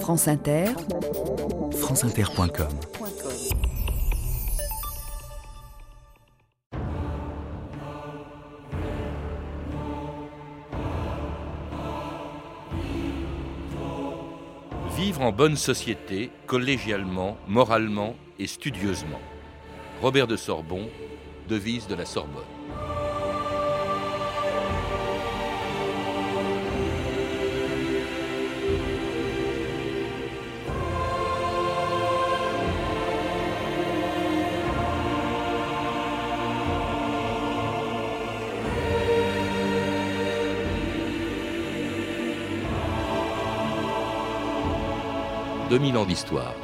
France Inter, franceinter.com Vivre en bonne société, collégialement, moralement et studieusement. Robert de Sorbon, devise de la Sorbonne. « 2000 ans d'histoire.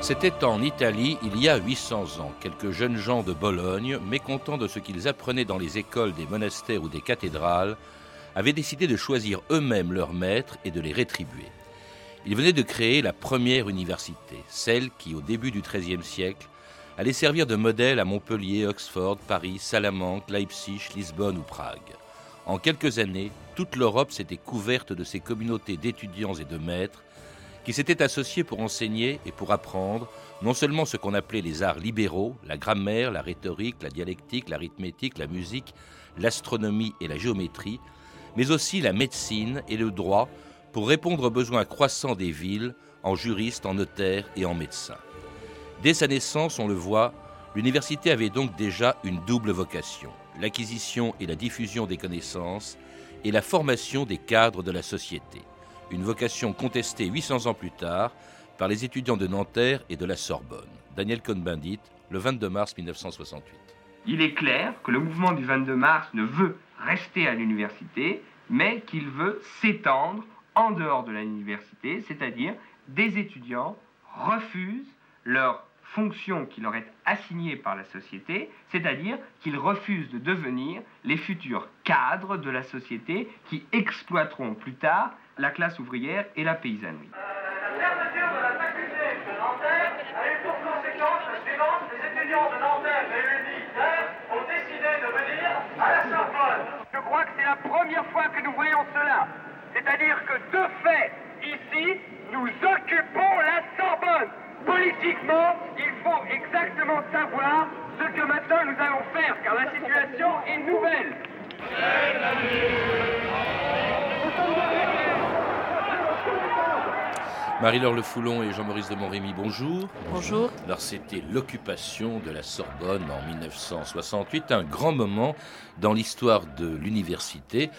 C'était en Italie il y a 800 ans. Quelques jeunes gens de Bologne, mécontents de ce qu'ils apprenaient dans les écoles des monastères ou des cathédrales, avaient décidé de choisir eux-mêmes leurs maîtres et de les rétribuer. Ils venaient de créer la première université, celle qui, au début du XIIIe siècle, allait servir de modèle à Montpellier, Oxford, Paris, Salamanque, Leipzig, Lisbonne ou Prague. En quelques années, toute l'Europe s'était couverte de ces communautés d'étudiants et de maîtres qui s'étaient associés pour enseigner et pour apprendre non seulement ce qu'on appelait les arts libéraux, la grammaire, la rhétorique, la dialectique, l'arithmétique, la musique, l'astronomie et la géométrie, mais aussi la médecine et le droit pour répondre aux besoins croissants des villes en juristes, en notaires et en médecins. Dès sa naissance, on le voit, l'université avait donc déjà une double vocation, l'acquisition et la diffusion des connaissances et la formation des cadres de la société une vocation contestée 800 ans plus tard par les étudiants de Nanterre et de la Sorbonne. Daniel Cohn-Bendit, le 22 mars 1968. Il est clair que le mouvement du 22 mars ne veut rester à l'université, mais qu'il veut s'étendre en dehors de l'université, c'est-à-dire des étudiants refusent leur fonction qui leur est assignée par la société, c'est-à-dire qu'ils refusent de devenir les futurs cadres de la société qui exploiteront plus tard la classe ouvrière et la paysannerie. La fermeture de la faculté de Nanterre a eu pour conséquence la suivante. Les étudiants de Nanterre réunis hier ont décidé de venir à la Sorbonne. Je crois que c'est la première fois que nous voyons cela. C'est-à-dire que de fait, ici, nous occupons la Politiquement, il faut exactement savoir ce que maintenant nous allons faire, car la situation est nouvelle. Marie-Laure Le Foulon et Jean-Maurice de Montrémy, bonjour. Bonjour. Alors c'était l'occupation de la Sorbonne en 1968, un grand moment dans l'histoire de l'université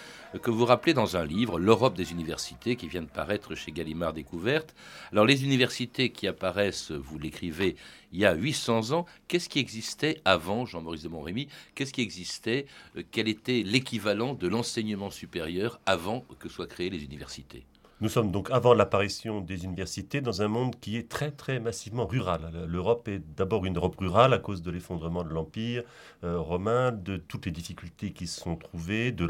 que vous rappelez dans un livre, L'Europe des universités, qui vient de paraître chez Gallimard Découverte. Alors les universités qui apparaissent, vous l'écrivez, il y a 800 ans, qu'est-ce qui existait avant Jean-Maurice de Montrémy? Qu'est-ce qui existait? Euh, Quel était l'équivalent de l'enseignement supérieur avant que soient créées les universités? Nous sommes donc avant l'apparition des universités dans un monde qui est très très massivement rural. L'Europe est d'abord une Europe rurale à cause de l'effondrement de l'Empire euh, romain, de toutes les difficultés qui se sont trouvées, de,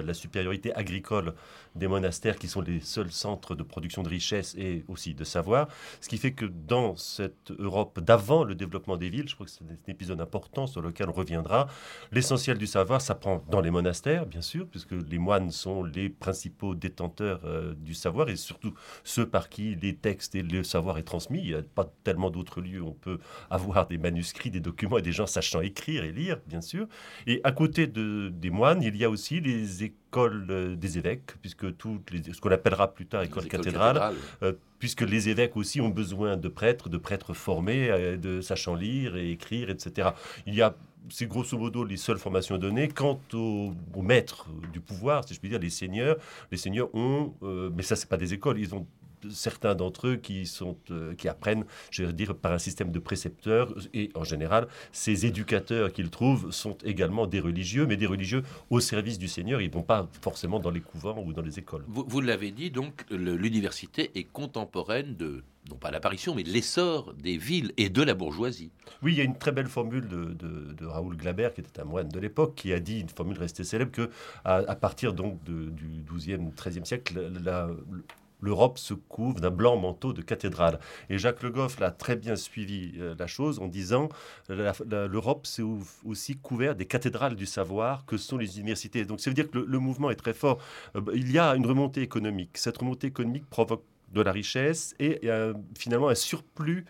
la supériorité agricole des monastères qui sont les seuls centres de production de richesse et aussi de savoir. Ce qui fait que dans cette Europe d'avant le développement des villes, je crois que c'est un épisode important sur lequel on reviendra, l'essentiel du savoir s'apprend dans les monastères, bien sûr, puisque les moines sont les principaux détenteurs euh, du savoir et surtout ceux par qui les textes et le savoir est transmis. Il n'y a pas tellement d'autres lieux où on peut avoir des manuscrits, des documents et des gens sachant écrire et lire, bien sûr. Et à côté de, des moines, il y a aussi les écoles euh, des évêques, puisque toutes les, ce qu'on appellera plus tard école cathédrale, euh, puisque les évêques aussi ont besoin de prêtres, de prêtres formés, euh, de sachant lire et écrire, etc. Il y a c'est grosso modo les seules formations données. Quant aux, maîtres du pouvoir, si je puis dire, les seigneurs, les seigneurs ont, euh, mais ça c'est pas des écoles, ils ont certains d'entre eux qui, sont, euh, qui apprennent, je veux dire, par un système de précepteurs. Et en général, ces éducateurs qu'ils trouvent sont également des religieux, mais des religieux au service du Seigneur. Ils ne vont pas forcément dans les couvents ou dans les écoles. Vous, vous l'avez dit, donc l'université est contemporaine de non pas l'apparition, mais l'essor des villes et de la bourgeoisie. Oui, il y a une très belle formule de, Raoul Glaber, qui était un moine de l'époque, qui a dit, une formule restée célèbre, que à, partir donc du 12e, 13e siècle, la, l'Europe se couvre d'un blanc manteau de cathédrale. Et Jacques Le Goff l'a très bien suivi euh, la chose en disant l'Europe c'est aussi couvert des cathédrales du savoir que sont les universités. Donc ça veut dire que le, mouvement est très fort. Euh, il y a une remontée économique. Cette remontée économique provoque de la richesse et finalement un surplus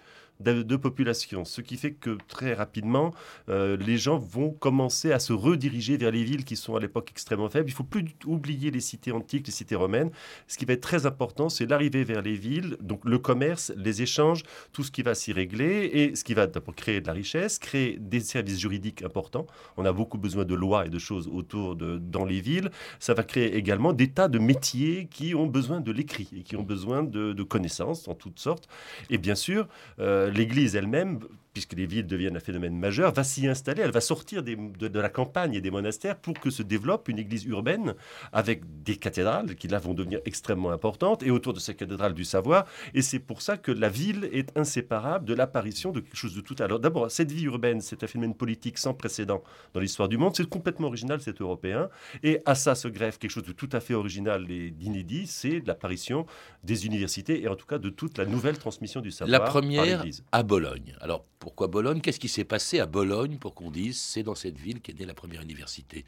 de, population. Ce qui fait que très rapidement, euh, les gens vont commencer à se rediriger vers les villes qui sont à l'époque extrêmement faibles. Il faut plus oublier les cités antiques, les cités romaines. Ce qui va être très important, c'est l'arrivée vers les villes, donc le commerce, les échanges, tout ce qui va s'y régler et ce qui va d'abord créer de la richesse, créer des services juridiques importants. On a beaucoup besoin de lois et de choses autour de dans les villes. Ça va créer également des tas de métiers qui ont besoin de l'écrit et qui ont besoin de, connaissances en toutes sortes. Et bien sûr, euh, l'Église elle-même puisque les villes deviennent un phénomène majeur, va s'y installer, elle va sortir de, la campagne et des monastères pour que se développe une église urbaine avec des cathédrales qui là vont devenir extrêmement importantes et autour de ces cathédrales du savoir. Et c'est pour ça que la ville est inséparable de l'apparition de quelque chose de tout. Alors d'abord, cette vie urbaine, c'est un phénomène politique sans précédent dans l'histoire du monde. C'est complètement original, c'est européen. Et à ça se greffe quelque chose de tout à fait original et d'inédit, c'est l'apparition des universités et en tout cas de toute la nouvelle transmission du savoir. La première à Bologne. Alors pourquoi Bologne? Qu'est-ce qui s'est passé à Bologne pour qu'on dise c'est dans cette ville qu'est née la première université?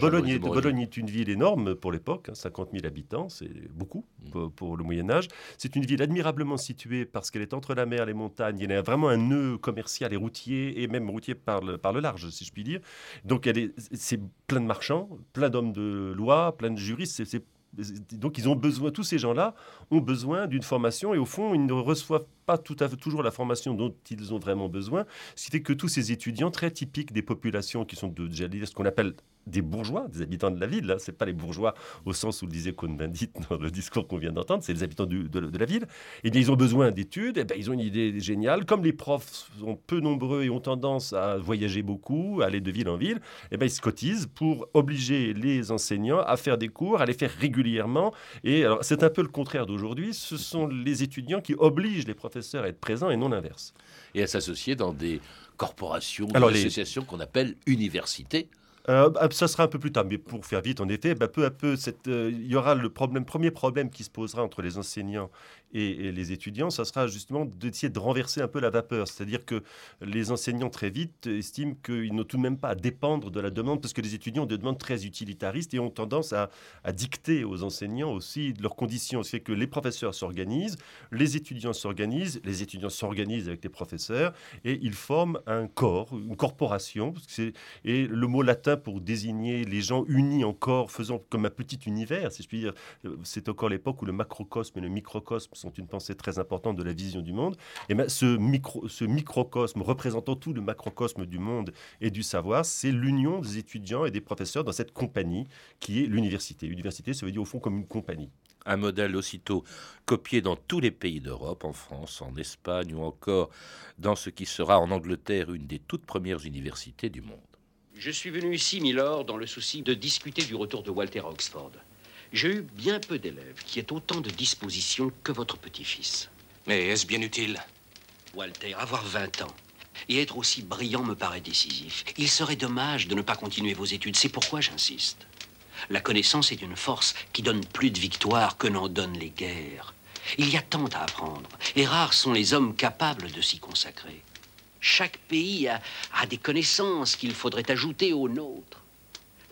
Bologne, est, Bologne est une ville énorme pour l'époque, 50 hein, 000 habitants, c'est beaucoup mm. pour, le Moyen Âge. C'est une ville admirablement située parce qu'elle est entre la mer et les montagnes. Il y a vraiment un nœud commercial et routier, et même routier par le, par le large, si je puis dire. Donc c'est plein de marchands, plein d'hommes de loi, plein de juristes. C'est donc ils ont besoin, tous ces gens-là ont besoin d'une formation et au fond, ils ne reçoivent pas toujours la formation dont ils ont vraiment besoin, ce qui fait que tous ces étudiants très typiques des populations qui sont de, ce qu'on appelle des bourgeois, des habitants de la ville. Hein. Ce n'est pas les bourgeois au sens où le disait Cohn-Bendit dans le discours qu'on vient d'entendre, c'est les habitants de, la ville. Et bien, ils ont besoin d'études, et bien, ils ont une idée géniale. Comme les profs sont peu nombreux et ont tendance à voyager beaucoup, à aller de ville en ville, et bien, ils se cotisent pour obliger les enseignants à faire des cours, à les faire régulièrement. Et alors, c'est un peu le contraire d'aujourd'hui. Ce sont les étudiants qui obligent les professeurs à être présents et non l'inverse. Et à s'associer dans des corporations, des associations qu'on appelle universités euh, bah, ça sera un peu plus tard, mais pour faire vite, en effet, bah, peu à peu, euh, il y aura le premier problème qui se posera entre les enseignants et, les étudiants, ça sera justement d'essayer de renverser un peu la vapeur. C'est-à-dire que les enseignants, très vite, estiment qu'ils n'ont tout de même pas à dépendre de la demande, parce que les étudiants ont des demandes très utilitaristes et ont tendance à, dicter aux enseignants aussi leurs conditions. Ce fait que les professeurs s'organisent, les étudiants s'organisent, les étudiants s'organisent avec les professeurs, et ils forment un corps, une corporation. et le mot latin pour désigner les gens unis encore, faisant comme un petit univers, si je puis dire, c'est encore l'époque où le macrocosme et le microcosme sont une pensée très importante de la vision du monde, et ben, ce, micro, ce microcosme représentant tout le macrocosme du monde et du savoir, c'est l'union des étudiants et des professeurs dans cette compagnie qui est l'université. L'université, ça veut dire au fond comme une compagnie un modèle aussitôt copié dans tous les pays d'Europe, en France, en Espagne ou encore dans ce qui sera en Angleterre une des toutes premières universités du monde. Je suis venu ici, Milord, dans le souci de discuter du retour de Walter à Oxford. J'ai eu bien peu d'élèves qui aient autant de disposition que votre petit-fils. Mais est-ce bien utile? Walter, avoir 20 ans et être aussi brillant me paraît décisif. Il serait dommage de ne pas continuer vos études, c'est pourquoi j'insiste. La connaissance est une force qui donne plus de victoires que n'en donnent les guerres. Il y a tant à apprendre, et rares sont les hommes capables de s'y consacrer. Chaque pays a, a des connaissances qu'il faudrait ajouter aux nôtres.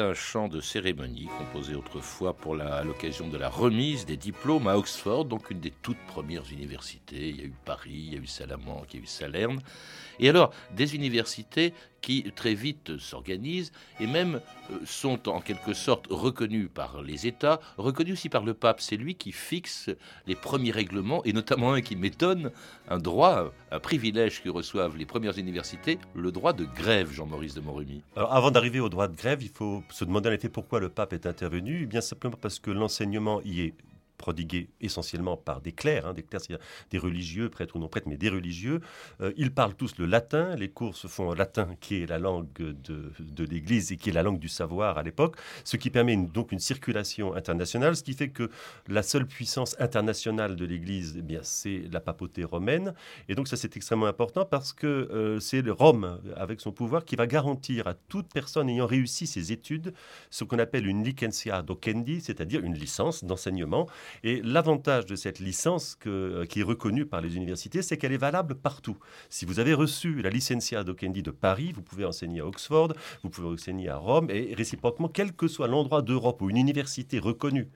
un chant de cérémonie composé autrefois pour l'occasion de la remise des diplômes à Oxford, donc une des toutes premières universités. Il y a eu Paris, il y a eu Salamanque, il y a eu Salerne. Et alors, des universités qui très vite s'organisent et même euh, sont en quelque sorte reconnus par les États, reconnus aussi par le pape. C'est lui qui fixe les premiers règlements et notamment un qui m'étonne, un droit, un privilège que reçoivent les premières universités, le droit de grève, Jean-Maurice de Morumi. Alors avant d'arriver au droit de grève, il faut se demander en effet pourquoi le pape est intervenu. Eh bien simplement parce que l'enseignement y est prodigués essentiellement par des clercs, hein, des clercs, des religieux, prêtres ou non prêtres, mais des religieux. Euh, ils parlent tous le latin, les cours se font en latin, qui est la langue de, l'Église et qui est la langue du savoir à l'époque, ce qui permet donc une circulation internationale, ce qui fait que la seule puissance internationale de l'Église, eh bien, c'est la papauté romaine. Et donc ça, c'est extrêmement important parce que euh, c'est Rome, avec son pouvoir, qui va garantir à toute personne ayant réussi ses études ce qu'on appelle une licencia docendi, c'est-à-dire une licence d'enseignement et l'avantage de cette licence euh, qui est reconnue par les universités, c'est qu'elle est valable partout. Si vous avez reçu la licencia Dockendi de Paris, vous pouvez enseigner à Oxford, vous pouvez enseigner à Rome, et réciproquement, quel que soit l'endroit d'Europe où une université reconnue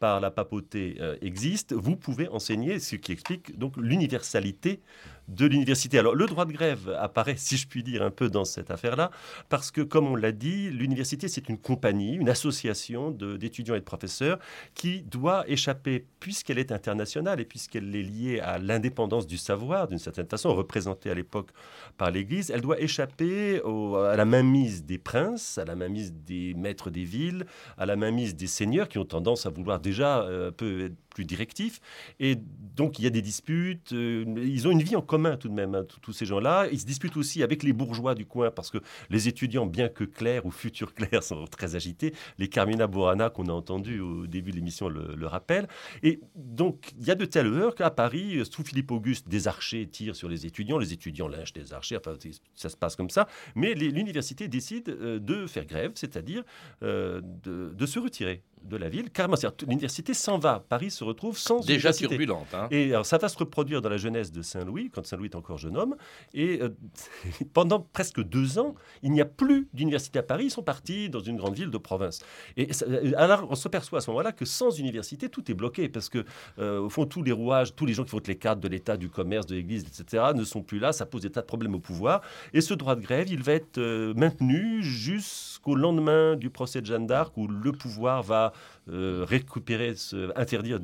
par la papauté euh, existe, vous pouvez enseigner, ce qui explique donc l'universalité de l'université. Alors le droit de grève apparaît, si je puis dire, un peu dans cette affaire-là, parce que, comme on l'a dit, l'université, c'est une compagnie, une association d'étudiants et de professeurs qui doit échapper, puisqu'elle est internationale et puisqu'elle est liée à l'indépendance du savoir, d'une certaine façon, représentée à l'époque par l'Église, elle doit échapper à la mainmise des princes, à la mainmise des maîtres des villes, à la mainmise des seigneurs qui ont tendance à vouloir déjà euh, un peu être plus directifs. Et donc, il y a des disputes. Euh, ils ont une vie en commun tout de même, hein, tous ces gens-là. Ils se disputent aussi avec les bourgeois du coin parce que les étudiants, bien que clairs ou futurs clairs, sont très agités. Les Carmina Burana qu'on a entendu au début de l'émission le, le rappellent. Et donc, il y a de telles heures qu'à Paris, sous Philippe Auguste, des archers tirent sur les étudiants. Les étudiants lynchent des archers. Ça se passe comme ça. Mais l'université décide euh, de faire grève, c'est-à-dire euh, de se retirer de la ville. Carrément, l'université s'en va. Paris se retrouve sans Déjà turbulente. Hein. Et alors, ça va se reproduire dans la jeunesse de Saint-Louis, quand Saint-Louis est encore jeune homme. Et euh, pendant presque deux ans, il n'y a plus d'université à Paris. Ils sont partis dans une grande ville de province. Et euh, alors, on s'aperçoit à ce moment-là que sans université, tout est bloqué. Parce que, euh, au fond, tous les rouages, tous les gens qui font les cadres de l'État, du commerce, de l'Église, etc., ne sont plus là. Ça pose des tas de problèmes au pouvoir. Et ce droit de grève, il va être maintenu jusqu'au lendemain du procès de Jeanne d'Arc, où le pouvoir va récupérer, interdire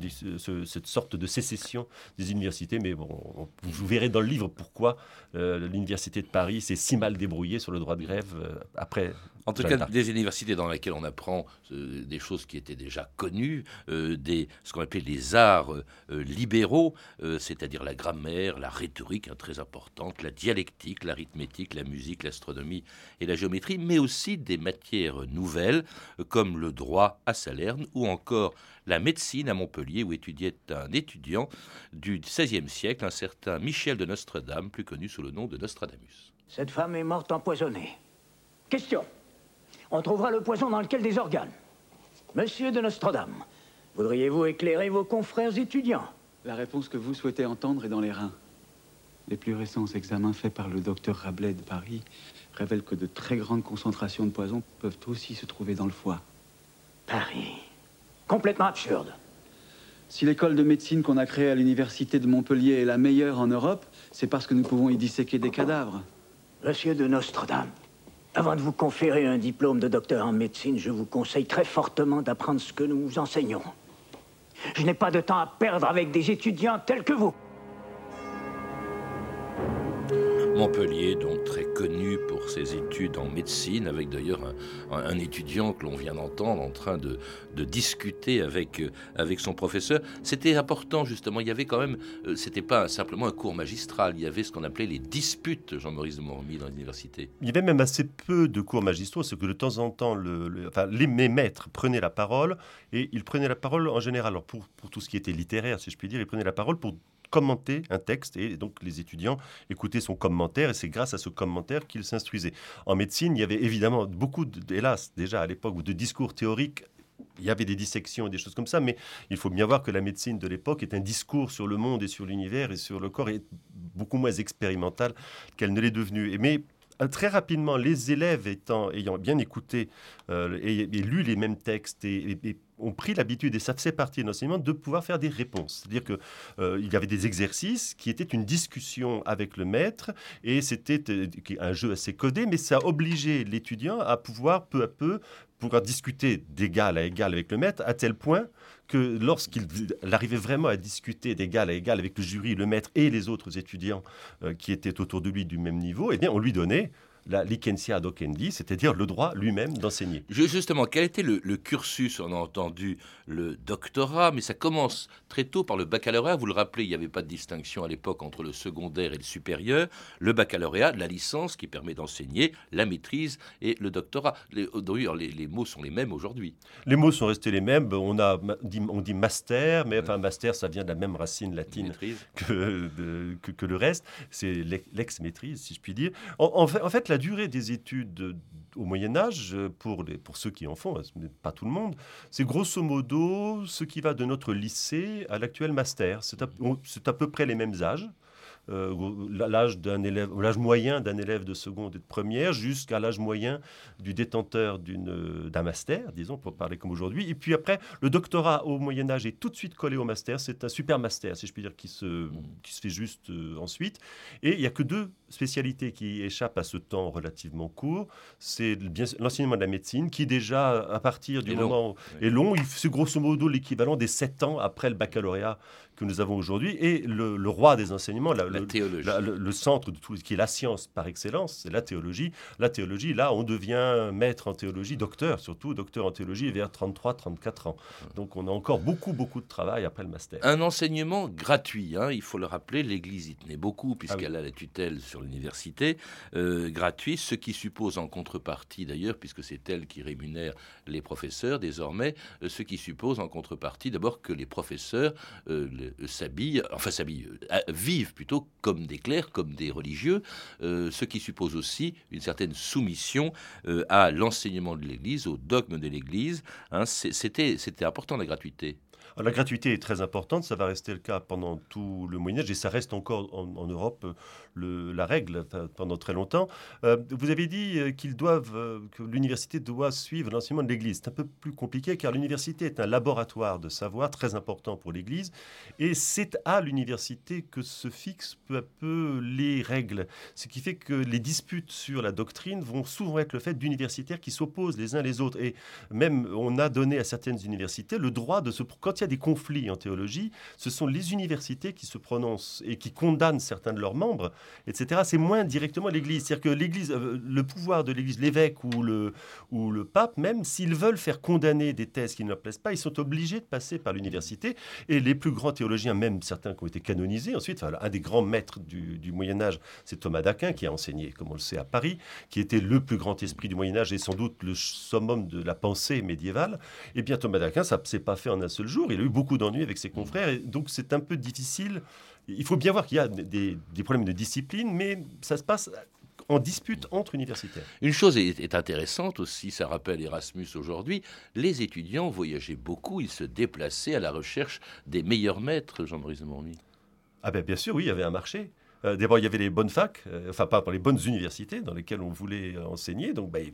cette sorte de sécession des universités. Mais bon, vous verrez dans le livre pourquoi euh, l'université de Paris s'est si mal débrouillée sur le droit de grève euh, après. En tout cas, des universités dans lesquelles on apprend euh, des choses qui étaient déjà connues, des, ce qu'on appelait les arts libéraux, c'est-à-dire la grammaire, la rhétorique hein, très importante, la dialectique, l'arithmétique, la musique, l'astronomie et la géométrie, mais aussi des matières nouvelles comme le droit à Salerne ou encore la médecine à Montpellier, où étudiait un étudiant du XVIe siècle, un certain Michel de Nostredame, plus connu sous le nom de Nostradamus. Cette femme est morte empoisonnée. Question. On trouvera le poison dans lequel des organes. Monsieur de Nostradame, voudriez-vous éclairer vos confrères étudiants? La réponse que vous souhaitez entendre est dans les reins. Les plus récents examens faits par le docteur Rabelais de Paris révèlent que de très grandes concentrations de poison peuvent aussi se trouver dans le foie. Paris complètement absurde. Si l'école de médecine qu'on a créée à l'université de Montpellier est la meilleure en Europe, c'est parce que nous pouvons y disséquer des cadavres. Monsieur de Nostradame, avant de vous conférer un diplôme de docteur en médecine, je vous conseille très fortement d'apprendre ce que nous vous enseignons. Je n'ai pas de temps à perdre avec des étudiants tels que vous. Montpellier, donc très connu pour ses études en médecine, avec d'ailleurs un, étudiant que l'on vient d'entendre en train de, discuter avec, euh, avec son professeur. C'était important justement, il y avait quand même, euh, c'était pas simplement un cours magistral, il y avait ce qu'on appelait les disputes, Jean-Maurice de Mormy, dans l'université. Il y avait même assez peu de cours magistraux, c'est que de temps en temps, le, enfin, les, mes maîtres prenaient la parole, et ils prenaient la parole en général, pour tout ce qui était littéraire, si je puis dire, ils prenaient la parole pour commenter un texte et donc les étudiants écoutaient son commentaire et c'est grâce à ce commentaire qu'ils s'instruisaient. En médecine, il y avait évidemment beaucoup, hélas, déjà à l'époque, de discours théoriques il y avait des dissections et des choses comme ça, mais il faut bien voir que la médecine de l'époque est un discours sur le monde et sur l'univers et sur le corps et beaucoup moins expérimental qu'elle ne l'est devenue. Mais très rapidement, les élèves étant, ayant bien écouté euh, et, lu les mêmes textes et ont pris l'habitude, et ça faisait partie de l'enseignement, de pouvoir faire des réponses. C'est-à-dire qu'il euh, y avait des exercices qui étaient une discussion avec le maître, et c'était euh, un jeu assez codé, mais ça obligeait l'étudiant à pouvoir peu à peu pouvoir discuter d'égal à égal avec le maître, à tel point que lorsqu'il arrivait vraiment à discuter d'égal à égal avec le jury, le maître et les autres étudiants euh, qui étaient autour de lui du même niveau, eh bien, on lui donnait la licencia docendi, c'est-à-dire le droit lui-même d'enseigner. Justement, quel était le, cursus? On a entendu le doctorat, mais ça commence très tôt par le baccalauréat. Vous le rappelez, il n'y avait pas de distinction à l'époque entre le secondaire et le supérieur. Le baccalauréat, la licence qui permet d'enseigner, la maîtrise et le doctorat. D'ailleurs, les, mots sont les mêmes aujourd'hui. Les mots sont restés les mêmes. On, a, on dit master, mais enfin, master, ça vient de la même racine latine que, que, le reste. C'est l'ex-maîtrise, si je puis dire. En, fait, en fait la durée des études au Moyen Âge, pour, les, pour ceux qui en font, pas tout le monde, c'est grosso modo ce qui va de notre lycée à l'actuel master. C'est à, peu près les mêmes âges. Euh, l'âge d'un élève, l'âge moyen d'un élève de seconde et de première, jusqu'à l'âge moyen du détenteur d'un master, disons, pour parler comme aujourd'hui. Et puis après, le doctorat au Moyen Âge est tout de suite collé au master. C'est un super master, si je puis dire, qui se, qui se fait juste euh, ensuite. Et il n'y a que deux spécialités qui échappent à ce temps relativement court. C'est l'enseignement de la médecine, qui déjà, à partir du moment est long. C'est grosso modo l'équivalent des sept ans après le baccalauréat que nous avons aujourd'hui. Et le, roi des enseignements, la, le, théologie. le, centre de tout, qui est la science par excellence, c'est la théologie. La théologie, là, on devient maître en théologie, docteur surtout, docteur en théologie vers 33-34 ans. Donc on a encore beaucoup, beaucoup de travail après le master. Un enseignement gratuit, hein, il faut le rappeler, l'Église y tenait beaucoup puisqu'elle ah a la tutelle sur l'université, euh, gratuit, ce qui suppose en contrepartie d'ailleurs, puisque c'est elle qui rémunère les professeurs désormais, euh, ce qui suppose en contrepartie d'abord que les professeurs, euh, s'habillent, enfin s'habillent, vivent plutôt comme des clercs, comme des religieux, ce qui suppose aussi une certaine soumission à l'enseignement de l'Église, au dogme de l'Église. Hein. C'était important la gratuité. La gratuité est très importante, ça va rester le cas pendant tout le Moyen Âge et ça reste encore en Europe la règle pendant très longtemps. Euh, vous avez dit euh, qu'ils doivent, euh, que l'université doit suivre l'enseignement de l'Église. C'est un peu plus compliqué car l'université est un laboratoire de savoir très important pour l'Église et c'est à l'université que se fixent peu à peu les règles. Ce qui fait que les disputes sur la doctrine vont souvent être le fait d'universitaires qui s'opposent les uns les autres. Et même on a donné à certaines universités le droit de se... Quand il y a des conflits en théologie, ce sont les universités qui se prononcent et qui condamnent certains de leurs membres etc. C'est moins directement l'Église. C'est-à-dire que l'Église, euh, le pouvoir de l'Église, l'évêque ou le, ou le pape, même s'ils veulent faire condamner des thèses qui ne leur plaisent pas, ils sont obligés de passer par l'université. Et les plus grands théologiens, même certains qui ont été canonisés, ensuite, un des grands maîtres du, Moyen Âge, c'est Thomas d'Aquin, qui a enseigné, comme on le sait, à Paris, qui était le plus grand esprit du Moyen Âge et sans doute le summum de la pensée médiévale. Eh bien, Thomas d'Aquin, ça ne s'est pas fait en un seul jour. Il a eu beaucoup d'ennuis avec ses confrères, et donc c'est un peu difficile il faut bien voir qu'il y a des, problèmes de discipline, mais ça se passe en dispute entre universitaires. Une chose est, intéressante aussi, ça rappelle Erasmus aujourd'hui, les étudiants voyageaient beaucoup, ils se déplaçaient à la recherche des meilleurs maîtres, Jean-Marie Morny. Ah ben bien sûr, oui, il y avait un marché. Euh, d'abord, il y avait les bonnes facs, euh, enfin pas les bonnes universités dans lesquelles on voulait enseigner. Donc, ben,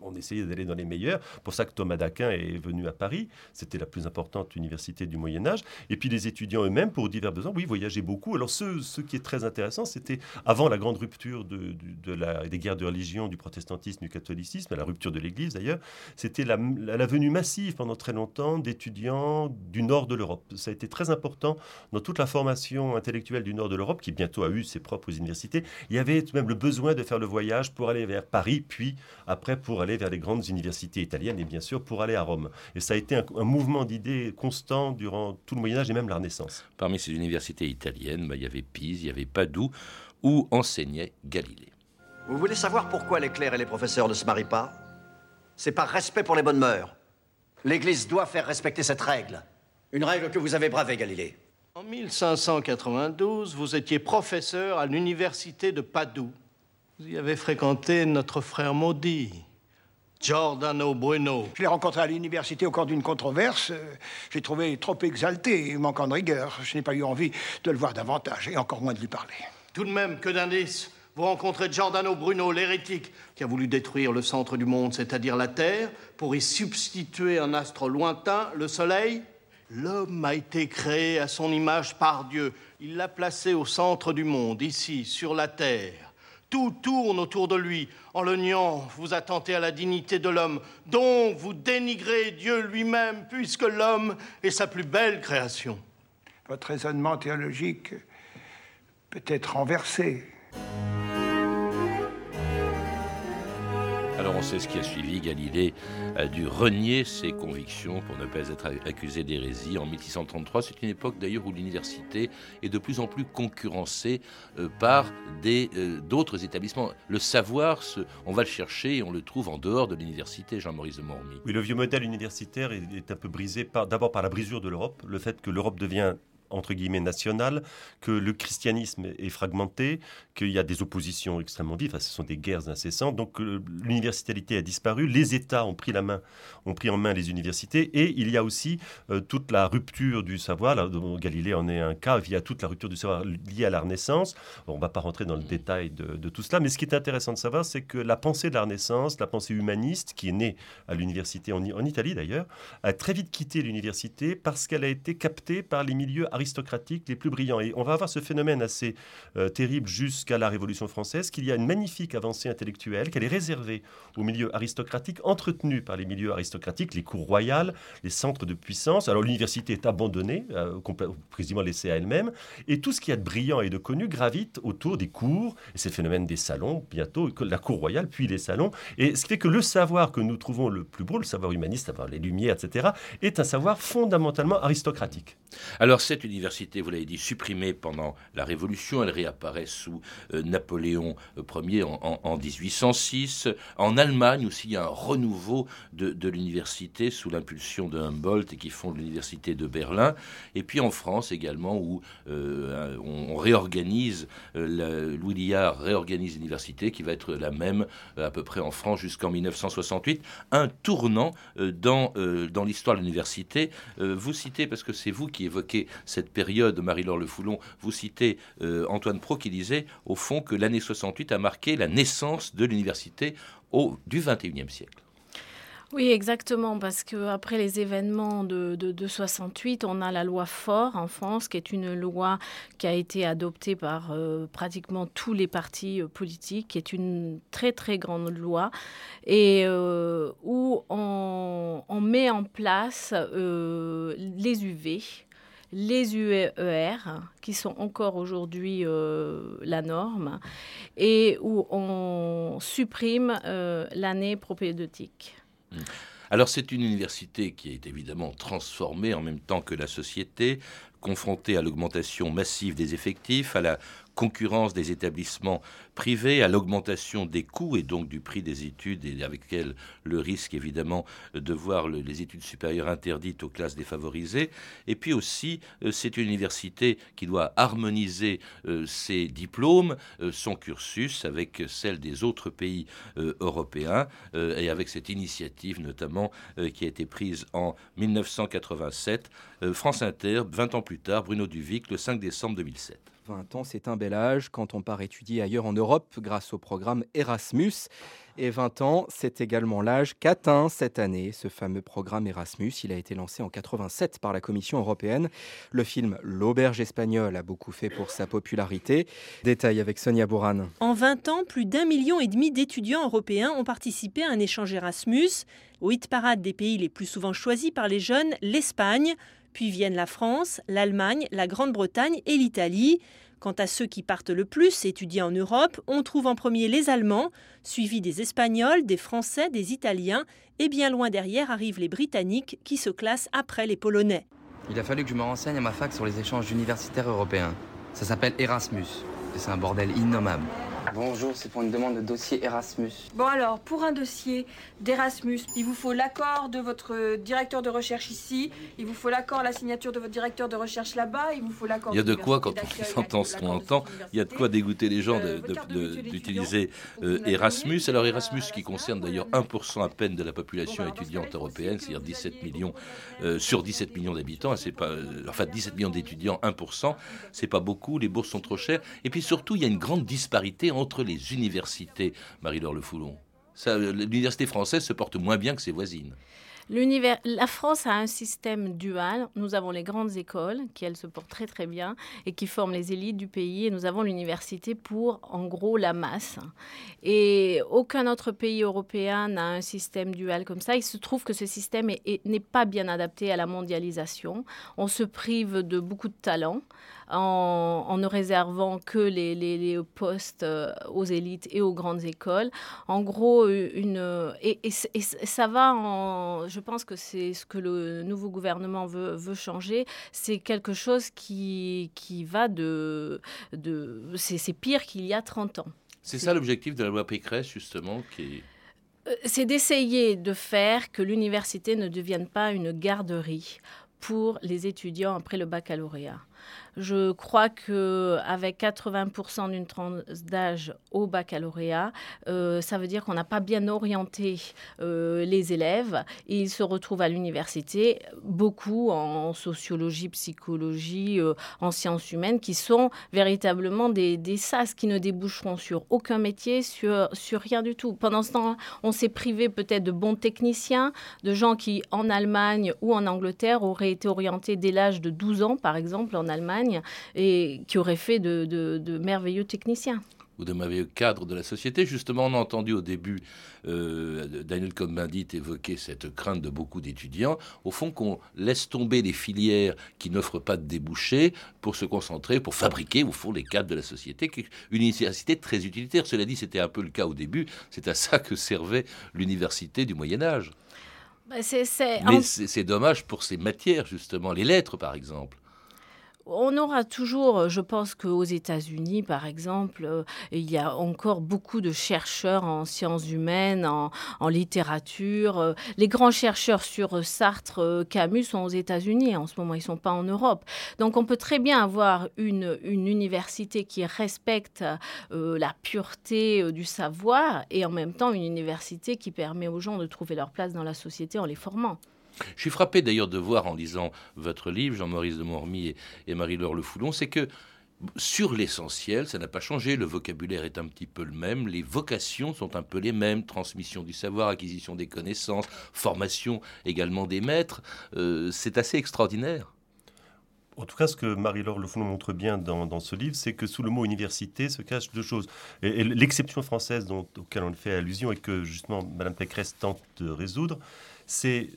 on essayait d'aller dans les meilleurs. Pour ça que Thomas d'Aquin est venu à Paris. C'était la plus importante université du Moyen Âge. Et puis les étudiants eux-mêmes, pour divers besoins, oui, voyageaient beaucoup. Alors ce, ce qui est très intéressant, c'était avant la grande rupture des guerres de religion, du protestantisme, du catholicisme, la rupture de l'Église d'ailleurs, c'était la, venue massive pendant très longtemps d'étudiants du nord de l'Europe. Ça a été très important dans toute la formation intellectuelle du nord de l'Europe, qui bientôt a eu ses propres universités. Il y avait même le besoin de faire le voyage pour aller vers Paris, puis après pour aller vers les grandes universités italiennes et bien sûr pour aller à Rome. Et ça a été un, mouvement d'idées constant durant tout le Moyen Âge et même la Renaissance. Parmi ces universités italiennes, bah, il y avait Pise, il y avait Padoue, où enseignait Galilée. Vous voulez savoir pourquoi les clercs et les professeurs ne se marient pas? C'est par respect pour les bonnes mœurs. L'Église doit faire respecter cette règle. Une règle que vous avez bravée, Galilée. En 1592, vous étiez professeur à l'université de Padoue. Vous y avez fréquenté notre frère maudit, Giordano Bruno. Je l'ai rencontré à l'université au cours d'une controverse. Euh, j'ai trouvé trop exalté et manquant de rigueur. Je n'ai pas eu envie de le voir davantage et encore moins de lui parler. Tout de même, que d'indices vous rencontrez Giordano Bruno, l'hérétique, qui a voulu détruire le centre du monde, c'est-à-dire la Terre, pour y substituer un astre lointain, le Soleil. L'homme a été créé à son image par Dieu. Il l'a placé au centre du monde, ici, sur la Terre. Tout tourne autour de lui. En le niant, vous attentez à la dignité de l'homme, donc vous dénigrez Dieu lui-même, puisque l'homme est sa plus belle création. Votre raisonnement théologique peut être renversé. Alors on sait ce qui a suivi. Galilée a dû renier ses convictions pour ne pas être accusé d'hérésie en 1633. C'est une époque d'ailleurs où l'université est de plus en plus concurrencée euh, par euh, d'autres établissements. Le savoir, on va le chercher et on le trouve en dehors de l'université, Jean-Maurice de Mormy. Oui, le vieux modèle universitaire est un peu brisé d'abord par la brisure de l'Europe, le fait que l'Europe devient entre guillemets nationale, que le christianisme est fragmenté, qu'il y a des oppositions extrêmement vives, ce sont des guerres incessantes, donc euh, l'universalité a disparu, les États ont pris la main, ont pris en main les universités, et il y a aussi euh, toute la rupture du savoir, là, Galilée en est un cas, il y a toute la rupture du savoir liée à la Renaissance, on ne va pas rentrer dans le détail de, tout cela, mais ce qui est intéressant de savoir, c'est que la pensée de la Renaissance, la pensée humaniste, qui est née à l'université en, en Italie d'ailleurs, a très vite quitté l'université parce qu'elle a été captée par les milieux aristocratiques les plus brillants. Et on va avoir ce phénomène assez euh, terrible jusqu'à la Révolution française, qu'il y a une magnifique avancée intellectuelle, qu'elle est réservée aux milieux aristocratiques, entretenus par les milieux aristocratiques, les cours royales, les centres de puissance. Alors l'université est abandonnée, euh, précisément laissée à elle-même, et tout ce qui y a de brillant et de connu gravite autour des cours, et c'est le phénomène des salons, bientôt la cour royale, puis les salons, et ce qui fait que le savoir que nous trouvons le plus beau, le savoir humaniste, savoir les lumières, etc., est un savoir fondamentalement aristocratique. Alors cette université, vous l'avez dit, supprimée pendant la Révolution, elle réapparaît sous euh, Napoléon Ier en, 1806. En Allemagne aussi, il y a un renouveau de, l'université sous l'impulsion de Humboldt et qui fonde l'université de Berlin. Et puis en France également, où euh, on, réorganise, euh, Louis Liard réorganise l'université qui va être la même à peu près en France jusqu'en 1968. Un tournant dans, dans l'histoire de l'université. vous citez, parce que c'est vous qui évoquez cette période, Marie-Laure Le Foulon, vous citez Antoine Pro qui disait, au fond, que l'année 68 a marqué la naissance de l'université au, du 21e siècle. Oui, exactement, parce que après les événements de, de, 68, on a la loi Fort en France, qui est une loi qui a été adoptée par euh, pratiquement tous les partis euh, politiques, qui est une très très grande loi, et euh, où on, met en place les UV les UER, qui sont encore aujourd'hui euh, la norme, et où on supprime euh, l'année propédeutique. Mmh. Alors c'est une université qui est évidemment transformée en même temps que la société, confrontée à l'augmentation massive des effectifs, à la concurrence des établissements privés, à l'augmentation des coûts et donc du prix des études et avec le risque évidemment de voir les études supérieures interdites aux classes défavorisées. Et puis aussi, euh, c'est une université qui doit harmoniser euh, ses diplômes, euh, son cursus avec celle des autres pays européens et avec cette initiative notamment qui a été prise en 1987. France Inter, 20 ans plus tard, Bruno Duvic, le 5 décembre 2007. 20 ans, c'est un bel âge quand on part étudier ailleurs en Europe grâce au programme Erasmus. Et 20 ans, c'est également l'âge qu'atteint cette année ce fameux programme Erasmus. Il a été lancé en 87 par la Commission européenne. Le film L'auberge espagnole a beaucoup fait pour sa popularité. Détail avec Sonia Bourran. En 20 ans, plus d'un million et demi d'étudiants européens ont participé à un échange Erasmus. Au hit parade des pays les plus souvent choisis par les jeunes, l'Espagne, puis viennent la France, l'Allemagne, la Grande-Bretagne et l'Italie. Quant à ceux qui partent le plus étudier en Europe, on trouve en premier les Allemands, suivis des Espagnols, des Français, des Italiens, et bien loin derrière arrivent les Britanniques qui se classent après les Polonais. Il a fallu que je me renseigne à ma fac sur les échanges universitaires européens. Ça s'appelle Erasmus, et c'est un bordel innommable. Bonjour, c'est pour une demande de dossier Erasmus. Bon alors, pour un dossier d'Erasmus, il vous faut l'accord de votre directeur de recherche ici, il vous faut l'accord, la signature de votre directeur de recherche là-bas, il vous faut l'accord... Il y a de quoi, quand on entend ce qu'on entend, il y a de quoi dégoûter les gens d'utiliser euh, Erasmus. Alors Erasmus qui concerne d'ailleurs 1% à peine de la population étudiante européenne, c'est-à-dire 17 millions euh, sur 17 millions d'habitants, c'est pas, euh, enfin 17 millions d'étudiants, 1%, c'est pas beaucoup, les bourses sont trop chères, et puis surtout il y a une grande disparité entre les universités, Marie-Laure Le Foulon L'université française se porte moins bien que ses voisines. La France a un système dual. Nous avons les grandes écoles qui, elles, se portent très très bien et qui forment les élites du pays. Et nous avons l'université pour, en gros, la masse. Et aucun autre pays européen n'a un système dual comme ça. Il se trouve que ce système n'est pas bien adapté à la mondialisation. On se prive de beaucoup de talents en, ne réservant que les, postes euh, aux élites et aux grandes écoles. En gros, une, et, ça va en, je pense que c'est ce que le nouveau gouvernement veut, veut changer, c'est quelque chose qui, qui va de, de c'est pire qu'il y a 30 ans. C'est ça l'objectif de la loi Pécresse, justement, qui euh, c'est d'essayer de faire que l'université ne devienne pas une garderie pour les étudiants après le baccalauréat. Je crois que avec 80% d'une tranche d'âge au baccalauréat, euh, ça veut dire qu'on n'a pas bien orienté euh, les élèves. ils se retrouvent à l'université, beaucoup en sociologie, psychologie, euh, en sciences humaines, qui sont véritablement des, des sas qui ne déboucheront sur aucun métier, sur, sur rien du tout. Pendant ce temps, on s'est privé peut-être de bons techniciens, de gens qui, en Allemagne ou en Angleterre, auraient été orientés dès l'âge de 12 ans, par exemple, en Allemagne, et qui aurait fait de, merveilleux techniciens ou de merveilleux cadres de la société. Justement, on a entendu au début euh, Daniel Cohn-Bendit évoquer cette crainte de beaucoup d'étudiants, au fond qu'on laisse tomber les filières qui n'offrent pas de débouchés pour se concentrer, pour fabriquer au fond les cadres de la société, une université très utilitaire. Cela dit, c'était un peu le cas au début, c'est à ça que servait l'université du Moyen Âge. Bah, c'est, Mais c'est dommage pour ces matières, justement, les lettres par exemple. On aura toujours, euh, je pense qu'aux États-Unis, par exemple, euh, il y a encore beaucoup de chercheurs en sciences humaines, en, littérature. Euh, les grands chercheurs sur Sartre, Camus sont aux États-Unis en ce moment, ils ne sont pas en Europe. Donc on peut très bien avoir une, université qui respecte la pureté du savoir et en même temps une université qui permet aux gens de trouver leur place dans la société en les formant. Je suis frappé d'ailleurs de voir en lisant votre livre, Jean-Maurice de Mormy et, Marie-Laure Le Foulon, c'est que sur l'essentiel, ça n'a pas changé, le vocabulaire est un petit peu le même, les vocations sont un peu les mêmes, transmission du savoir, acquisition des connaissances, formation également des maîtres, euh, c'est assez extraordinaire. En tout cas, ce que Marie-Laure Le Foulon montre bien dans, ce livre, c'est que sous le mot université se cachent deux choses. Et, l'exception française dont, auquel on fait allusion et que justement Mme Pécresse tente de résoudre, c'est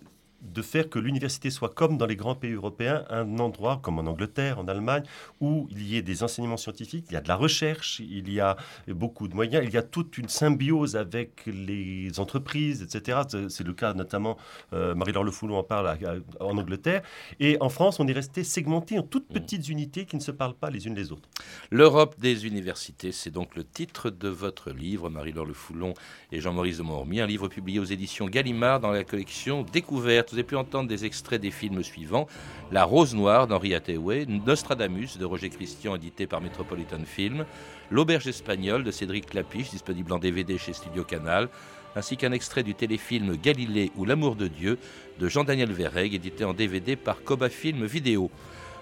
de faire que l'université soit comme dans les grands pays européens, un endroit comme en Angleterre, en Allemagne, où il y ait des enseignements scientifiques, il y a de la recherche, il y a beaucoup de moyens, il y a toute une symbiose avec les entreprises, etc. C'est le cas notamment, euh, Marie-Laure Le Foulon en parle en Angleterre. Et en France, on est resté segmenté en toutes petites unités qui ne se parlent pas les unes les autres. L'Europe des universités, c'est donc le titre de votre livre, Marie-Laure Le Foulon et Jean-Maurice de Mormy, un livre publié aux éditions Gallimard dans la collection Découverte vous avez pu entendre des extraits des films suivants La Rose Noire d'Henri Hathaway, Nostradamus de Roger Christian, édité par Metropolitan Film, L'Auberge espagnole de Cédric Clapiche, disponible en DVD chez Studio Canal, ainsi qu'un extrait du téléfilm Galilée ou L'amour de Dieu de Jean-Daniel Verreg, édité en DVD par Coba Film Vidéo.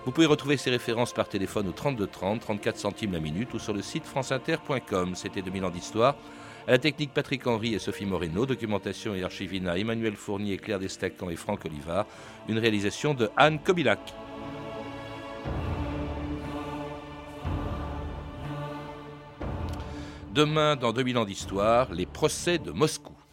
Vous pouvez retrouver ces références par téléphone au 32 30, 34 centimes la minute ou sur le site franceinter.com. C'était 2000 ans d'histoire. À la technique, Patrick Henry et Sophie Moreno. Documentation et archivina, Emmanuel Fournier, Claire Destacan et Franck Olivard. Une réalisation de Anne Kobilac. Demain, dans 2000 ans d'histoire, les procès de Moscou.